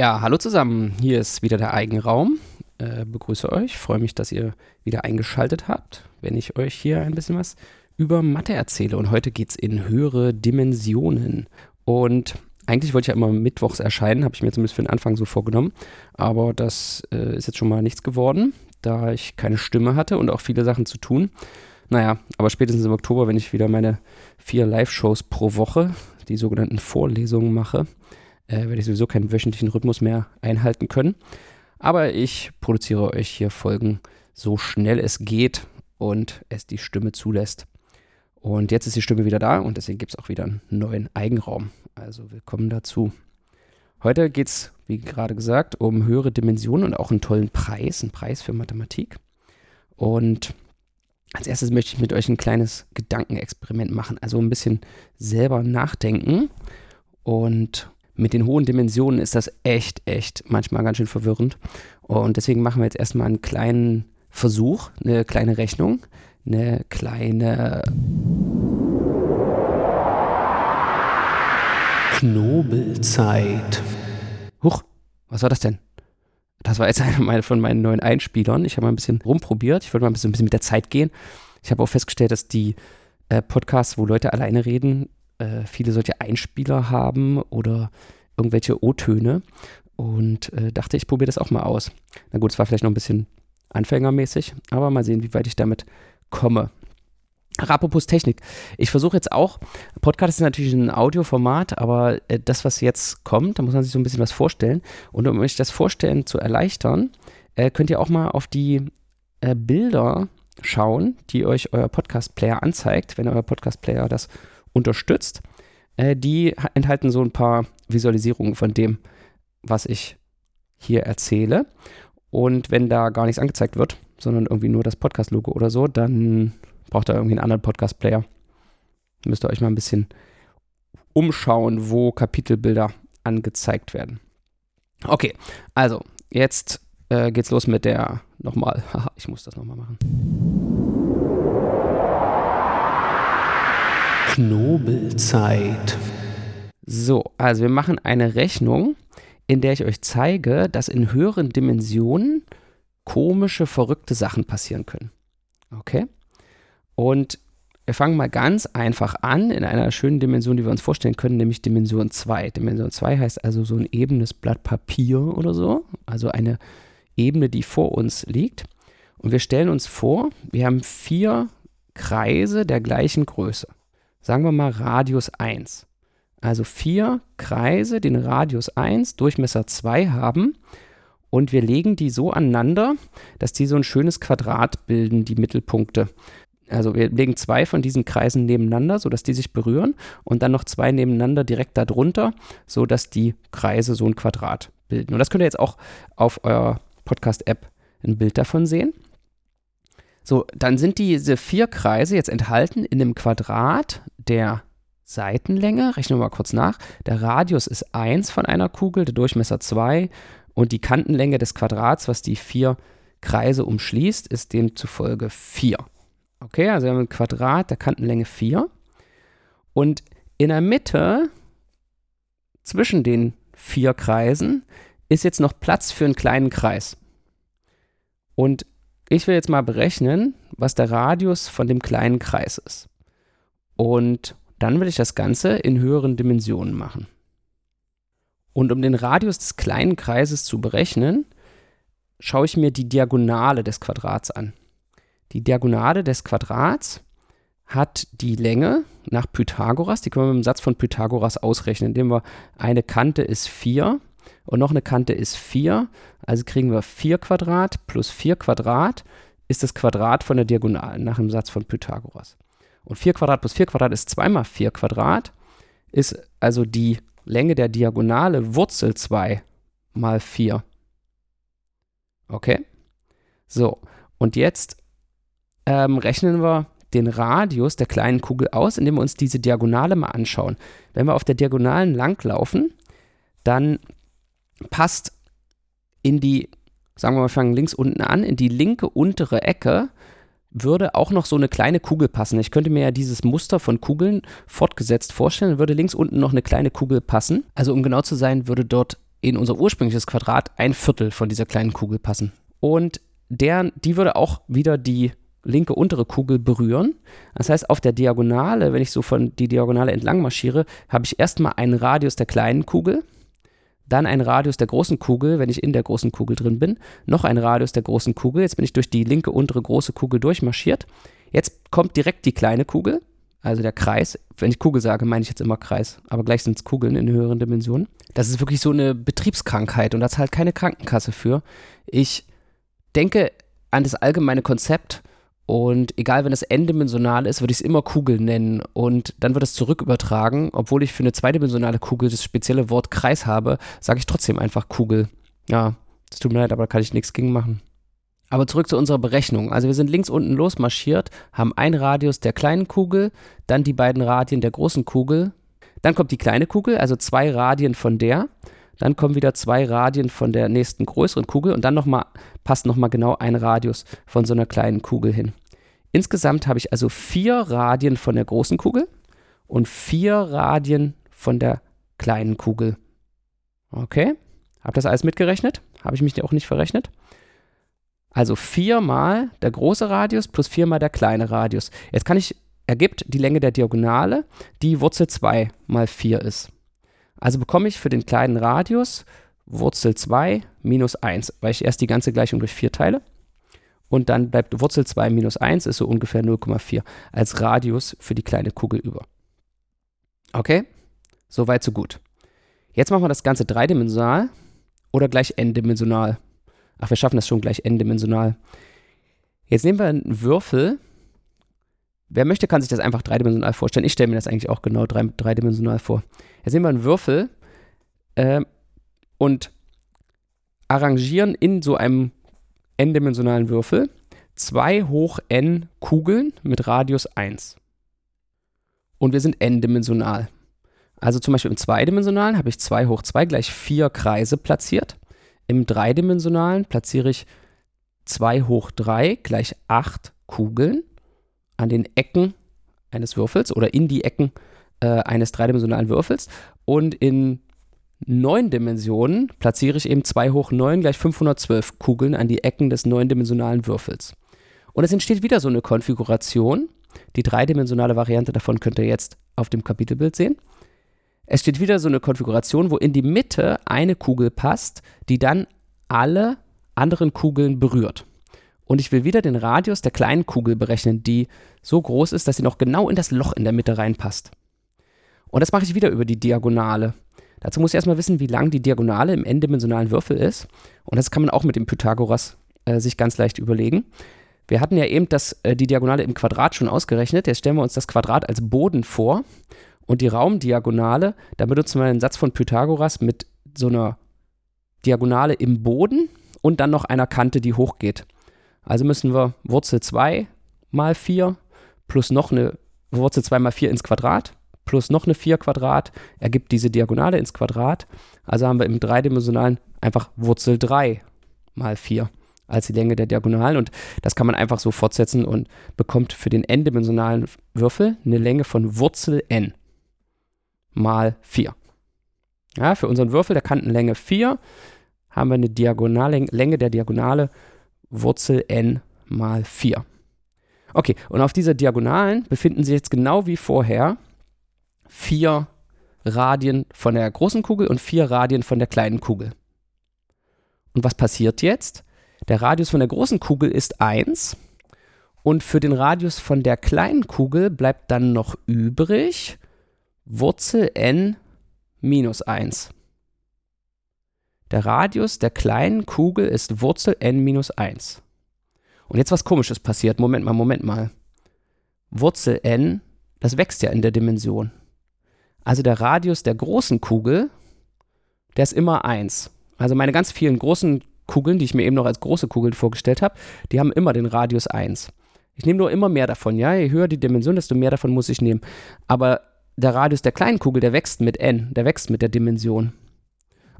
Ja, hallo zusammen. Hier ist wieder der Eigenraum. Äh, begrüße euch. Freue mich, dass ihr wieder eingeschaltet habt, wenn ich euch hier ein bisschen was über Mathe erzähle. Und heute geht es in höhere Dimensionen. Und eigentlich wollte ich ja immer mittwochs erscheinen, habe ich mir zumindest für den Anfang so vorgenommen. Aber das äh, ist jetzt schon mal nichts geworden, da ich keine Stimme hatte und auch viele Sachen zu tun. Naja, aber spätestens im Oktober, wenn ich wieder meine vier Live-Shows pro Woche, die sogenannten Vorlesungen mache, äh, werde ich sowieso keinen wöchentlichen Rhythmus mehr einhalten können. Aber ich produziere euch hier Folgen so schnell es geht und es die Stimme zulässt. Und jetzt ist die Stimme wieder da und deswegen gibt es auch wieder einen neuen Eigenraum. Also willkommen dazu. Heute geht es, wie gerade gesagt, um höhere Dimensionen und auch einen tollen Preis, einen Preis für Mathematik. Und als erstes möchte ich mit euch ein kleines Gedankenexperiment machen, also ein bisschen selber nachdenken. Und mit den hohen Dimensionen ist das echt, echt manchmal ganz schön verwirrend. Und deswegen machen wir jetzt erstmal einen kleinen Versuch, eine kleine Rechnung, eine kleine Knobelzeit. Huch, was war das denn? Das war jetzt einer von meinen neuen Einspielern. Ich habe mal ein bisschen rumprobiert. Ich wollte mal ein bisschen, mit der Zeit gehen. Ich habe auch festgestellt, dass die äh, Podcasts, wo Leute alleine reden, äh, viele solche Einspieler haben oder irgendwelche O-Töne. Und äh, dachte, ich probiere das auch mal aus. Na gut, es war vielleicht noch ein bisschen anfängermäßig, aber mal sehen, wie weit ich damit komme. Apropos Technik. Ich versuche jetzt auch, Podcast ist natürlich ein Audioformat, aber äh, das, was jetzt kommt, da muss man sich so ein bisschen was vorstellen. Und um euch das Vorstellen zu erleichtern, äh, könnt ihr auch mal auf die äh, Bilder schauen, die euch euer Podcast-Player anzeigt, wenn euer Podcast-Player das unterstützt. Äh, die enthalten so ein paar Visualisierungen von dem, was ich hier erzähle. Und wenn da gar nichts angezeigt wird, sondern irgendwie nur das Podcast-Logo oder so, dann braucht ihr irgendwie einen anderen Podcast-Player. Müsst ihr euch mal ein bisschen umschauen, wo Kapitelbilder angezeigt werden. Okay, also jetzt äh, geht's los mit der nochmal. Haha, ich muss das nochmal machen. Knobelzeit. So, also wir machen eine Rechnung, in der ich euch zeige, dass in höheren Dimensionen komische, verrückte Sachen passieren können. Okay? Und wir fangen mal ganz einfach an in einer schönen Dimension, die wir uns vorstellen können, nämlich Dimension 2. Dimension 2 heißt also so ein ebenes Blatt Papier oder so, also eine Ebene, die vor uns liegt. Und wir stellen uns vor, wir haben vier Kreise der gleichen Größe. Sagen wir mal Radius 1. Also vier Kreise, den Radius 1, Durchmesser 2 haben. Und wir legen die so aneinander, dass die so ein schönes Quadrat bilden, die Mittelpunkte. Also wir legen zwei von diesen Kreisen nebeneinander, sodass die sich berühren und dann noch zwei nebeneinander direkt darunter, sodass die Kreise so ein Quadrat bilden. Und das könnt ihr jetzt auch auf eurer Podcast-App ein Bild davon sehen. So, dann sind diese vier Kreise jetzt enthalten in einem Quadrat der Seitenlänge. Rechnen wir mal kurz nach. Der Radius ist 1 von einer Kugel, der Durchmesser 2 und die Kantenlänge des Quadrats, was die vier Kreise umschließt, ist demzufolge 4. Okay, also wir haben ein Quadrat der Kantenlänge 4. Und in der Mitte zwischen den vier Kreisen ist jetzt noch Platz für einen kleinen Kreis. Und ich will jetzt mal berechnen, was der Radius von dem kleinen Kreis ist. Und dann will ich das Ganze in höheren Dimensionen machen. Und um den Radius des kleinen Kreises zu berechnen, schaue ich mir die Diagonale des Quadrats an. Die Diagonale des Quadrats hat die Länge nach Pythagoras, die können wir mit dem Satz von Pythagoras ausrechnen, indem wir eine Kante ist 4 und noch eine Kante ist 4, also kriegen wir 4 Quadrat plus 4 Quadrat ist das Quadrat von der Diagonalen nach dem Satz von Pythagoras. Und 4 Quadrat plus 4 Quadrat ist 2 mal 4 Quadrat, ist also die Länge der Diagonale Wurzel 2 mal 4. Okay? So, und jetzt ähm, rechnen wir den Radius der kleinen Kugel aus, indem wir uns diese Diagonale mal anschauen. Wenn wir auf der Diagonalen langlaufen, dann passt in die, sagen wir mal, fangen links unten an, in die linke untere Ecke würde auch noch so eine kleine Kugel passen. Ich könnte mir ja dieses Muster von Kugeln fortgesetzt vorstellen, würde links unten noch eine kleine Kugel passen. Also um genau zu sein, würde dort in unser ursprüngliches Quadrat ein Viertel von dieser kleinen Kugel passen. Und der, die würde auch wieder die linke untere Kugel berühren. Das heißt, auf der Diagonale, wenn ich so von die Diagonale entlang marschiere, habe ich erstmal einen Radius der kleinen Kugel, dann einen Radius der großen Kugel, wenn ich in der großen Kugel drin bin, noch einen Radius der großen Kugel. Jetzt bin ich durch die linke untere große Kugel durchmarschiert. Jetzt kommt direkt die kleine Kugel, also der Kreis. Wenn ich Kugel sage, meine ich jetzt immer Kreis, aber gleich sind es Kugeln in höheren Dimensionen. Das ist wirklich so eine Betriebskrankheit und da zahlt keine Krankenkasse für. Ich denke an das allgemeine Konzept und egal, wenn es n-dimensional ist, würde ich es immer Kugel nennen. Und dann wird es zurück übertragen. Obwohl ich für eine zweidimensionale Kugel das spezielle Wort Kreis habe, sage ich trotzdem einfach Kugel. Ja, das tut mir leid, aber da kann ich nichts gegen machen. Aber zurück zu unserer Berechnung. Also wir sind links unten losmarschiert, haben einen Radius der kleinen Kugel, dann die beiden Radien der großen Kugel. Dann kommt die kleine Kugel, also zwei Radien von der. Dann kommen wieder zwei Radien von der nächsten größeren Kugel und dann noch mal, passt nochmal genau ein Radius von so einer kleinen Kugel hin. Insgesamt habe ich also vier Radien von der großen Kugel und vier Radien von der kleinen Kugel. Okay, habe das alles mitgerechnet? Habe ich mich auch nicht verrechnet? Also viermal der große Radius plus viermal der kleine Radius. Jetzt kann ich, ergibt die Länge der Diagonale, die Wurzel 2 mal 4 ist. Also bekomme ich für den kleinen Radius Wurzel 2 minus 1, weil ich erst die ganze Gleichung durch 4 teile und dann bleibt Wurzel 2 minus 1 ist so ungefähr 0,4 als Radius für die kleine Kugel über. Okay, soweit so gut. Jetzt machen wir das Ganze dreidimensional oder gleich n-dimensional. Ach, wir schaffen das schon gleich n-dimensional. Jetzt nehmen wir einen Würfel. Wer möchte, kann sich das einfach dreidimensional vorstellen. Ich stelle mir das eigentlich auch genau dreidimensional vor. Jetzt nehmen wir einen Würfel äh, und arrangieren in so einem n-dimensionalen Würfel 2 hoch n Kugeln mit Radius 1. Und wir sind n-dimensional. Also zum Beispiel im zweidimensionalen habe ich 2 hoch 2 gleich 4 Kreise platziert. Im dreidimensionalen platziere ich 2 hoch 3 gleich 8 Kugeln an den Ecken eines Würfels oder in die Ecken äh, eines dreidimensionalen Würfels. Und in neun Dimensionen platziere ich eben 2 hoch 9 gleich 512 Kugeln an die Ecken des neundimensionalen Würfels. Und es entsteht wieder so eine Konfiguration. Die dreidimensionale Variante davon könnt ihr jetzt auf dem Kapitelbild sehen. Es steht wieder so eine Konfiguration, wo in die Mitte eine Kugel passt, die dann alle anderen Kugeln berührt. Und ich will wieder den Radius der kleinen Kugel berechnen, die so groß ist, dass sie noch genau in das Loch in der Mitte reinpasst. Und das mache ich wieder über die Diagonale. Dazu muss ich erstmal wissen, wie lang die Diagonale im n-dimensionalen Würfel ist. Und das kann man auch mit dem Pythagoras äh, sich ganz leicht überlegen. Wir hatten ja eben das, äh, die Diagonale im Quadrat schon ausgerechnet. Jetzt stellen wir uns das Quadrat als Boden vor. Und die Raumdiagonale, da benutzen wir einen Satz von Pythagoras mit so einer Diagonale im Boden und dann noch einer Kante, die hochgeht. Also müssen wir Wurzel 2 mal 4 plus noch eine Wurzel 2 mal 4 ins Quadrat plus noch eine 4 Quadrat ergibt diese Diagonale ins Quadrat. Also haben wir im dreidimensionalen einfach Wurzel 3 mal 4 als die Länge der Diagonalen und das kann man einfach so fortsetzen und bekommt für den n-dimensionalen Würfel eine Länge von Wurzel n mal 4. Ja, für unseren Würfel der Kantenlänge 4 haben wir eine Diagonallänge der Diagonale Wurzel n mal 4. Okay, und auf dieser Diagonalen befinden sich jetzt genau wie vorher vier Radien von der großen Kugel und vier Radien von der kleinen Kugel. Und was passiert jetzt? Der Radius von der großen Kugel ist 1 und für den Radius von der kleinen Kugel bleibt dann noch übrig Wurzel n minus 1. Der Radius der kleinen Kugel ist Wurzel n minus 1. Und jetzt was komisches passiert. Moment mal, Moment mal. Wurzel n, das wächst ja in der Dimension. Also der Radius der großen Kugel, der ist immer 1. Also meine ganz vielen großen Kugeln, die ich mir eben noch als große Kugeln vorgestellt habe, die haben immer den Radius 1. Ich nehme nur immer mehr davon, ja. Je höher die Dimension, desto mehr davon muss ich nehmen. Aber der Radius der kleinen Kugel, der wächst mit n, der wächst mit der Dimension.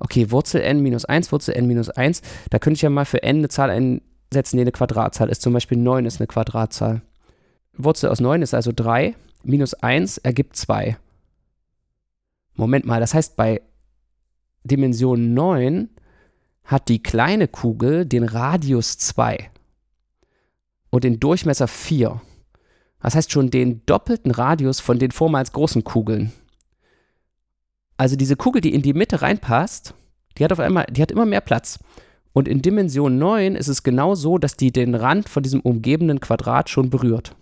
Okay, Wurzel n minus 1, Wurzel n minus 1, da könnte ich ja mal für n eine Zahl einsetzen, die eine Quadratzahl ist. Zum Beispiel 9 ist eine Quadratzahl. Wurzel aus 9 ist also 3, minus 1 ergibt 2. Moment mal, das heißt, bei Dimension 9 hat die kleine Kugel den Radius 2 und den Durchmesser 4. Das heißt schon den doppelten Radius von den vormals großen Kugeln. Also diese Kugel, die in die Mitte reinpasst, die hat auf einmal, die hat immer mehr Platz. Und in Dimension 9 ist es genau so, dass die den Rand von diesem umgebenden Quadrat schon berührt.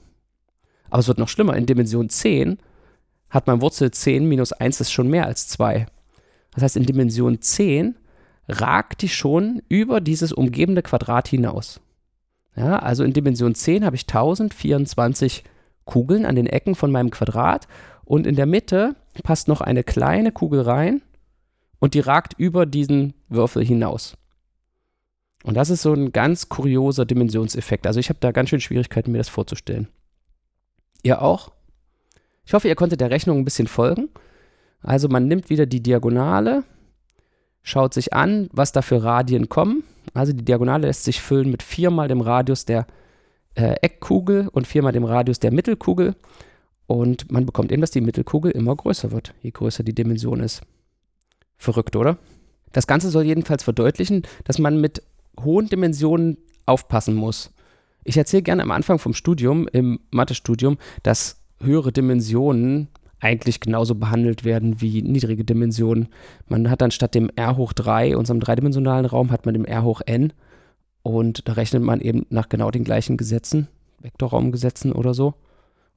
Aber es wird noch schlimmer. In Dimension 10 hat man Wurzel 10 minus 1 ist schon mehr als 2. Das heißt, in Dimension 10 ragt die schon über dieses umgebende Quadrat hinaus. Ja, also in Dimension 10 habe ich 1024 Kugeln an den Ecken von meinem Quadrat und in der Mitte passt noch eine kleine Kugel rein und die ragt über diesen Würfel hinaus. Und das ist so ein ganz kurioser Dimensionseffekt. Also ich habe da ganz schön Schwierigkeiten, mir das vorzustellen. Ihr auch? Ich hoffe, ihr konntet der Rechnung ein bisschen folgen. Also man nimmt wieder die Diagonale, schaut sich an, was da für Radien kommen. Also die Diagonale lässt sich füllen mit viermal dem Radius der äh, Eckkugel und viermal dem Radius der Mittelkugel. Und man bekommt eben, dass die Mittelkugel immer größer wird, je größer die Dimension ist. Verrückt, oder? Das Ganze soll jedenfalls verdeutlichen, dass man mit hohen Dimensionen aufpassen muss. Ich erzähle gerne am Anfang vom Studium, im Mathestudium, dass höhere Dimensionen eigentlich genauso behandelt werden wie niedrige Dimensionen. Man hat dann statt dem R hoch 3, unserem dreidimensionalen Raum, hat man dem R hoch n und da rechnet man eben nach genau den gleichen Gesetzen, Vektorraumgesetzen oder so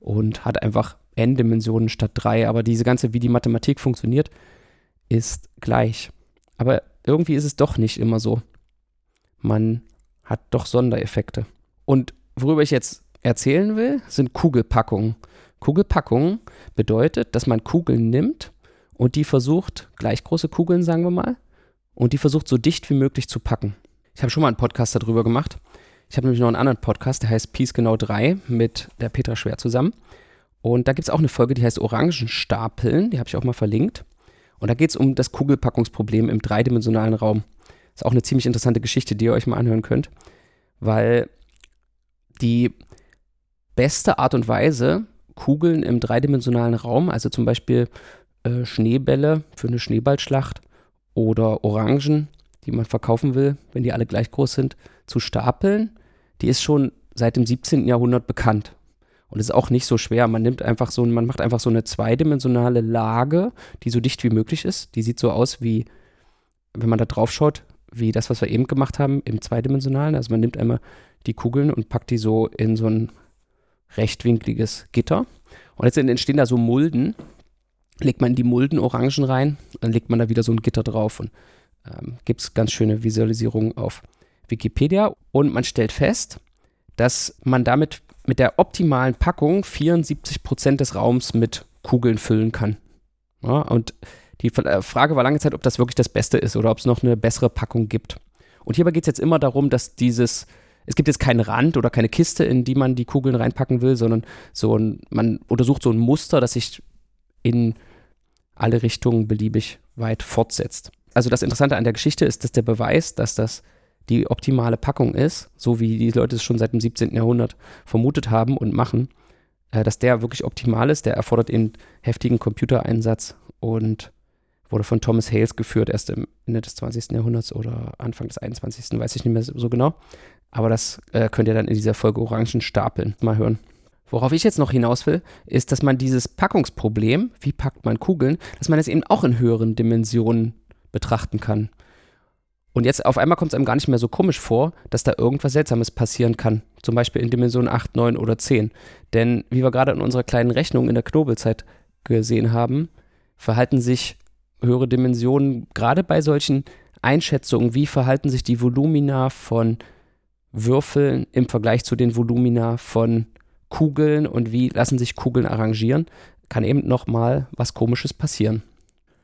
und hat einfach n Dimensionen statt 3, aber diese ganze, wie die Mathematik funktioniert, ist gleich. Aber irgendwie ist es doch nicht immer so. Man hat doch Sondereffekte. Und worüber ich jetzt erzählen will, sind Kugelpackungen. Kugelpackungen bedeutet, dass man Kugeln nimmt und die versucht, gleich große Kugeln, sagen wir mal, und die versucht so dicht wie möglich zu packen. Ich habe schon mal einen Podcast darüber gemacht. Ich habe nämlich noch einen anderen Podcast, der heißt Peace Genau 3 mit der Petra Schwer zusammen. Und da gibt es auch eine Folge, die heißt Orangenstapeln, die habe ich auch mal verlinkt. Und da geht es um das Kugelpackungsproblem im dreidimensionalen Raum. Ist auch eine ziemlich interessante Geschichte, die ihr euch mal anhören könnt, weil die beste Art und Weise, Kugeln im dreidimensionalen Raum, also zum Beispiel äh, Schneebälle für eine Schneeballschlacht oder Orangen, die man verkaufen will, wenn die alle gleich groß sind, zu stapeln, die ist schon seit dem 17. Jahrhundert bekannt. Und ist auch nicht so schwer. Man nimmt einfach so, man macht einfach so eine zweidimensionale Lage, die so dicht wie möglich ist. Die sieht so aus wie, wenn man da drauf schaut, wie das, was wir eben gemacht haben im zweidimensionalen. Also man nimmt einmal die Kugeln und packt die so in so ein rechtwinkliges Gitter. Und jetzt entstehen da so Mulden. Legt man die Mulden Orangen rein, dann legt man da wieder so ein Gitter drauf und ähm, gibt es ganz schöne Visualisierungen auf Wikipedia. Und man stellt fest, dass man damit mit der optimalen Packung 74 Prozent des Raums mit Kugeln füllen kann. Ja, und die äh, Frage war lange Zeit, ob das wirklich das Beste ist oder ob es noch eine bessere Packung gibt. Und hierbei geht es jetzt immer darum, dass dieses es gibt jetzt keinen Rand oder keine Kiste, in die man die Kugeln reinpacken will, sondern so ein, man untersucht so ein Muster, das sich in alle Richtungen beliebig weit fortsetzt. Also das Interessante an der Geschichte ist, dass der Beweis, dass das die optimale Packung ist, so wie die Leute es schon seit dem 17. Jahrhundert vermutet haben und machen, äh, dass der wirklich optimal ist. Der erfordert eben heftigen Computereinsatz und wurde von Thomas Hales geführt, erst im Ende des 20. Jahrhunderts oder Anfang des 21. weiß ich nicht mehr so genau. Aber das äh, könnt ihr dann in dieser Folge Orangen stapeln mal hören. Worauf ich jetzt noch hinaus will, ist, dass man dieses Packungsproblem, wie packt man Kugeln, dass man es eben auch in höheren Dimensionen betrachten kann. Und jetzt auf einmal kommt es einem gar nicht mehr so komisch vor, dass da irgendwas Seltsames passieren kann. Zum Beispiel in Dimension 8, 9 oder 10. Denn wie wir gerade in unserer kleinen Rechnung in der Knobelzeit gesehen haben, verhalten sich höhere Dimensionen gerade bei solchen Einschätzungen, wie verhalten sich die Volumina von Würfeln im Vergleich zu den Volumina von Kugeln und wie lassen sich Kugeln arrangieren, kann eben nochmal was Komisches passieren.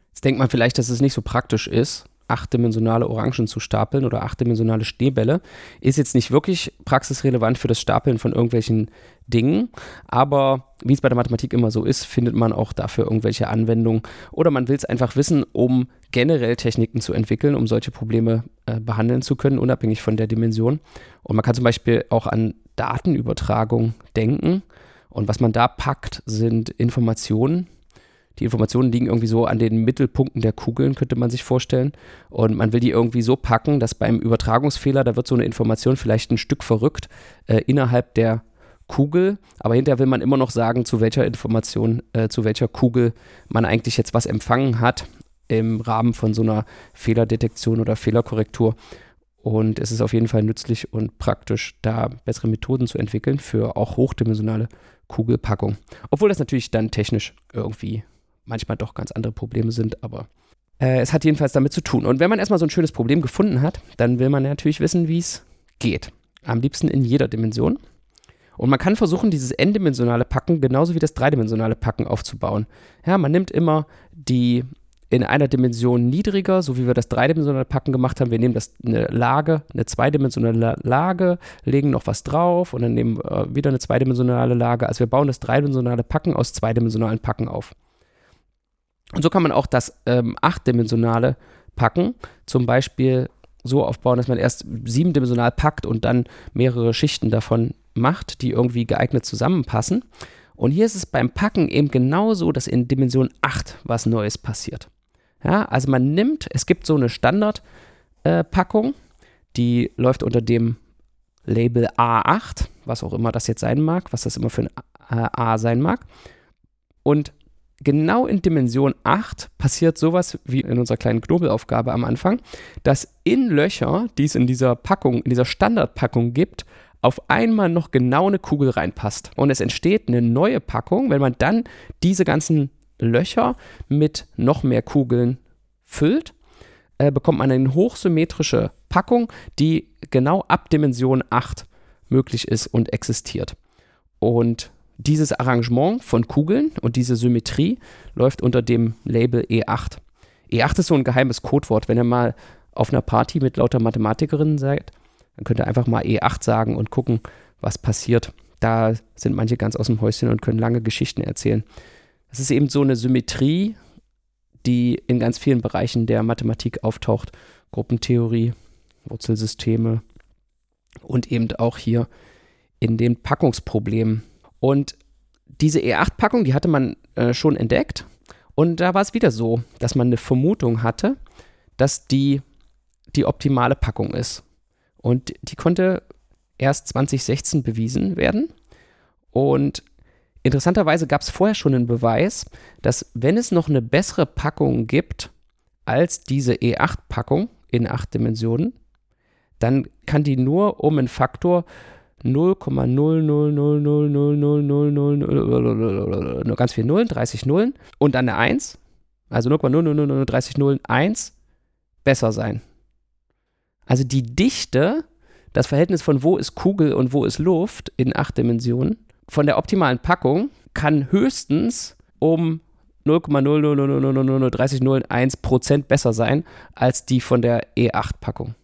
Jetzt denkt man vielleicht, dass es nicht so praktisch ist, achtdimensionale Orangen zu stapeln oder achtdimensionale Schneebälle. Ist jetzt nicht wirklich praxisrelevant für das Stapeln von irgendwelchen Dingen, aber wie es bei der Mathematik immer so ist, findet man auch dafür irgendwelche Anwendungen oder man will es einfach wissen, um generell Techniken zu entwickeln, um solche Probleme äh, behandeln zu können, unabhängig von der Dimension. Und man kann zum Beispiel auch an Datenübertragung denken und was man da packt, sind Informationen, Die Informationen liegen irgendwie so an den Mittelpunkten der Kugeln, könnte man sich vorstellen. Und man will die irgendwie so packen, dass beim Übertragungsfehler, da wird so eine Information vielleicht ein Stück verrückt äh, innerhalb der Kugel, aber hinterher will man immer noch sagen, zu welcher Information, äh, zu welcher Kugel man eigentlich jetzt was empfangen hat im Rahmen von so einer Fehlerdetektion oder Fehlerkorrektur. Und es ist auf jeden Fall nützlich und praktisch, da bessere Methoden zu entwickeln für auch hochdimensionale Kugelpackung. Obwohl das natürlich dann technisch irgendwie manchmal doch ganz andere Probleme sind, aber äh, es hat jedenfalls damit zu tun. Und wenn man erstmal so ein schönes Problem gefunden hat, dann will man natürlich wissen, wie es geht. Am liebsten in jeder Dimension. Und man kann versuchen, dieses n-dimensionale Packen genauso wie das dreidimensionale Packen aufzubauen. Ja, man nimmt immer die in einer Dimension niedriger, so wie wir das dreidimensionale Packen gemacht haben. Wir nehmen das eine Lage, eine zweidimensionale Lage, legen noch was drauf und dann nehmen wir wieder eine zweidimensionale Lage. Also wir bauen das dreidimensionale Packen aus zweidimensionalen Packen auf. Und so kann man auch das ähm, achtdimensionale Packen zum Beispiel so aufbauen, dass man erst siebendimensional packt und dann mehrere Schichten davon macht, die irgendwie geeignet zusammenpassen. Und hier ist es beim Packen eben genauso, dass in Dimension 8 was Neues passiert. Ja, also man nimmt, es gibt so eine Standardpackung, äh, die läuft unter dem Label A8, was auch immer das jetzt sein mag, was das immer für ein äh, A sein mag. Und genau in Dimension 8 passiert sowas wie in unserer kleinen Knobelaufgabe am Anfang, dass in Löcher, die es in dieser Packung, in dieser Standardpackung gibt, auf einmal noch genau eine Kugel reinpasst. Und es entsteht eine neue Packung, wenn man dann diese ganzen Löcher mit noch mehr Kugeln füllt, äh, bekommt man eine hochsymmetrische Packung, die genau ab Dimension 8 möglich ist und existiert. Und dieses Arrangement von Kugeln und diese Symmetrie läuft unter dem Label E8. E8 ist so ein geheimes Codewort. Wenn ihr mal auf einer Party mit lauter Mathematikerinnen seid, dann könnt ihr einfach mal E8 sagen und gucken, was passiert. Da sind manche ganz aus dem Häuschen und können lange Geschichten erzählen. Das ist eben so eine Symmetrie, die in ganz vielen Bereichen der Mathematik auftaucht. Gruppentheorie, Wurzelsysteme und eben auch hier in den Packungsproblemen. Und diese E8-Packung, die hatte man äh, schon entdeckt. Und da war es wieder so, dass man eine Vermutung hatte, dass die die optimale Packung ist. Und die konnte erst 2016 bewiesen werden. Und interessanterweise gab es vorher schon einen Beweis, dass wenn es noch eine bessere Packung gibt als diese E8-Packung in acht Dimensionen, dann kann die nur um einen Faktor 0,000000000 nur ganz viel Nullen, 30 Nullen und dann eine 1, also 0,00030 Nullen, 1 besser sein. Also die Dichte, das Verhältnis von wo ist Kugel und wo ist Luft in acht Dimensionen, von der optimalen Packung kann höchstens um 0,0003001 Prozent besser sein als die von der E8-Packung.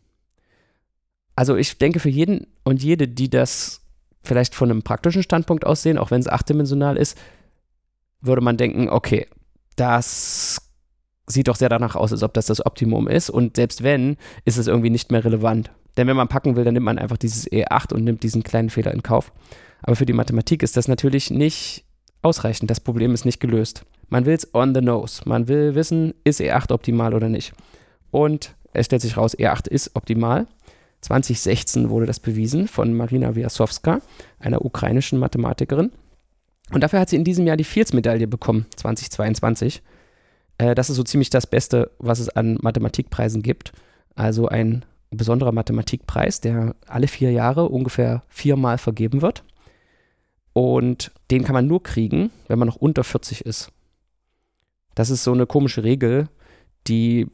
Also ich denke für jeden und jede, die das vielleicht von einem praktischen Standpunkt aus sehen, auch wenn es achtdimensional ist, würde man denken, okay, das sieht doch sehr danach aus, als ob das das Optimum ist. Und selbst wenn, ist es irgendwie nicht mehr relevant. Denn wenn man packen will, dann nimmt man einfach dieses E8 und nimmt diesen kleinen Fehler in Kauf. Aber für die Mathematik ist das natürlich nicht ausreichend. Das Problem ist nicht gelöst. Man will es on the nose. Man will wissen, ist E8 optimal oder nicht. Und es stellt sich raus, E8 ist optimal. 2016 wurde das bewiesen von Marina Wiasowska, einer ukrainischen Mathematikerin. Und dafür hat sie in diesem Jahr die Fields-Medaille bekommen, 2022. Äh, das ist so ziemlich das Beste, was es an Mathematikpreisen gibt. Also ein besonderer Mathematikpreis, der alle vier Jahre ungefähr viermal vergeben wird. Und den kann man nur kriegen, wenn man noch unter 40 ist. Das ist so eine komische Regel, die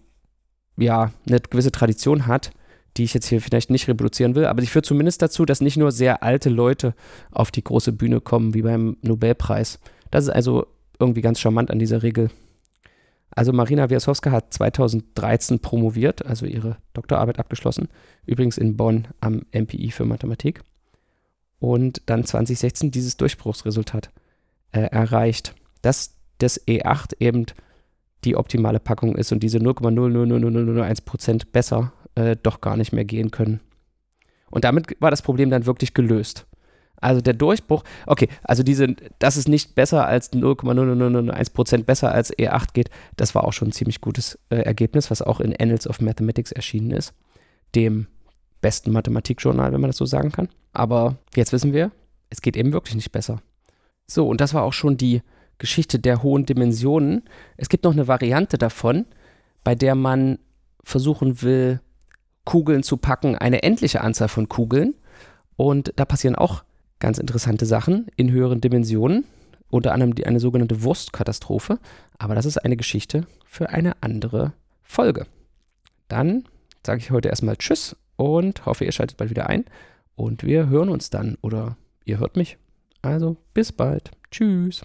ja eine gewisse Tradition hat, die ich jetzt hier vielleicht nicht reproduzieren will, aber sie führt zumindest dazu, dass nicht nur sehr alte Leute auf die große Bühne kommen, wie beim Nobelpreis. Das ist also irgendwie ganz charmant an dieser Regel. Also Marina Wiasowska hat 2013 promoviert, also ihre Doktorarbeit abgeschlossen, übrigens in Bonn am MPI für Mathematik. Und dann 2016 dieses Durchbruchsresultat äh, erreicht, dass das E8 eben die optimale Packung ist und diese 0,00001% besser äh, doch gar nicht mehr gehen können. Und damit war das Problem dann wirklich gelöst. Also der Durchbruch, okay, also diese, dass es nicht besser als 0,0001% besser als E8 geht, das war auch schon ein ziemlich gutes äh, Ergebnis, was auch in Annals of Mathematics erschienen ist, dem besten Mathematikjournal, wenn man das so sagen kann. Aber jetzt wissen wir, es geht eben wirklich nicht besser. So, und das war auch schon die Geschichte der hohen Dimensionen. Es gibt noch eine Variante davon, bei der man versuchen will, Kugeln zu packen, eine endliche Anzahl von Kugeln. Und da passieren auch ganz interessante Sachen in höheren Dimensionen, unter anderem die, eine sogenannte Wurstkatastrophe. Aber das ist eine Geschichte für eine andere Folge. Dann sage ich heute erstmal Tschüss und hoffe, ihr schaltet bald wieder ein. Und wir hören uns dann oder ihr hört mich. Also bis bald. Tschüss.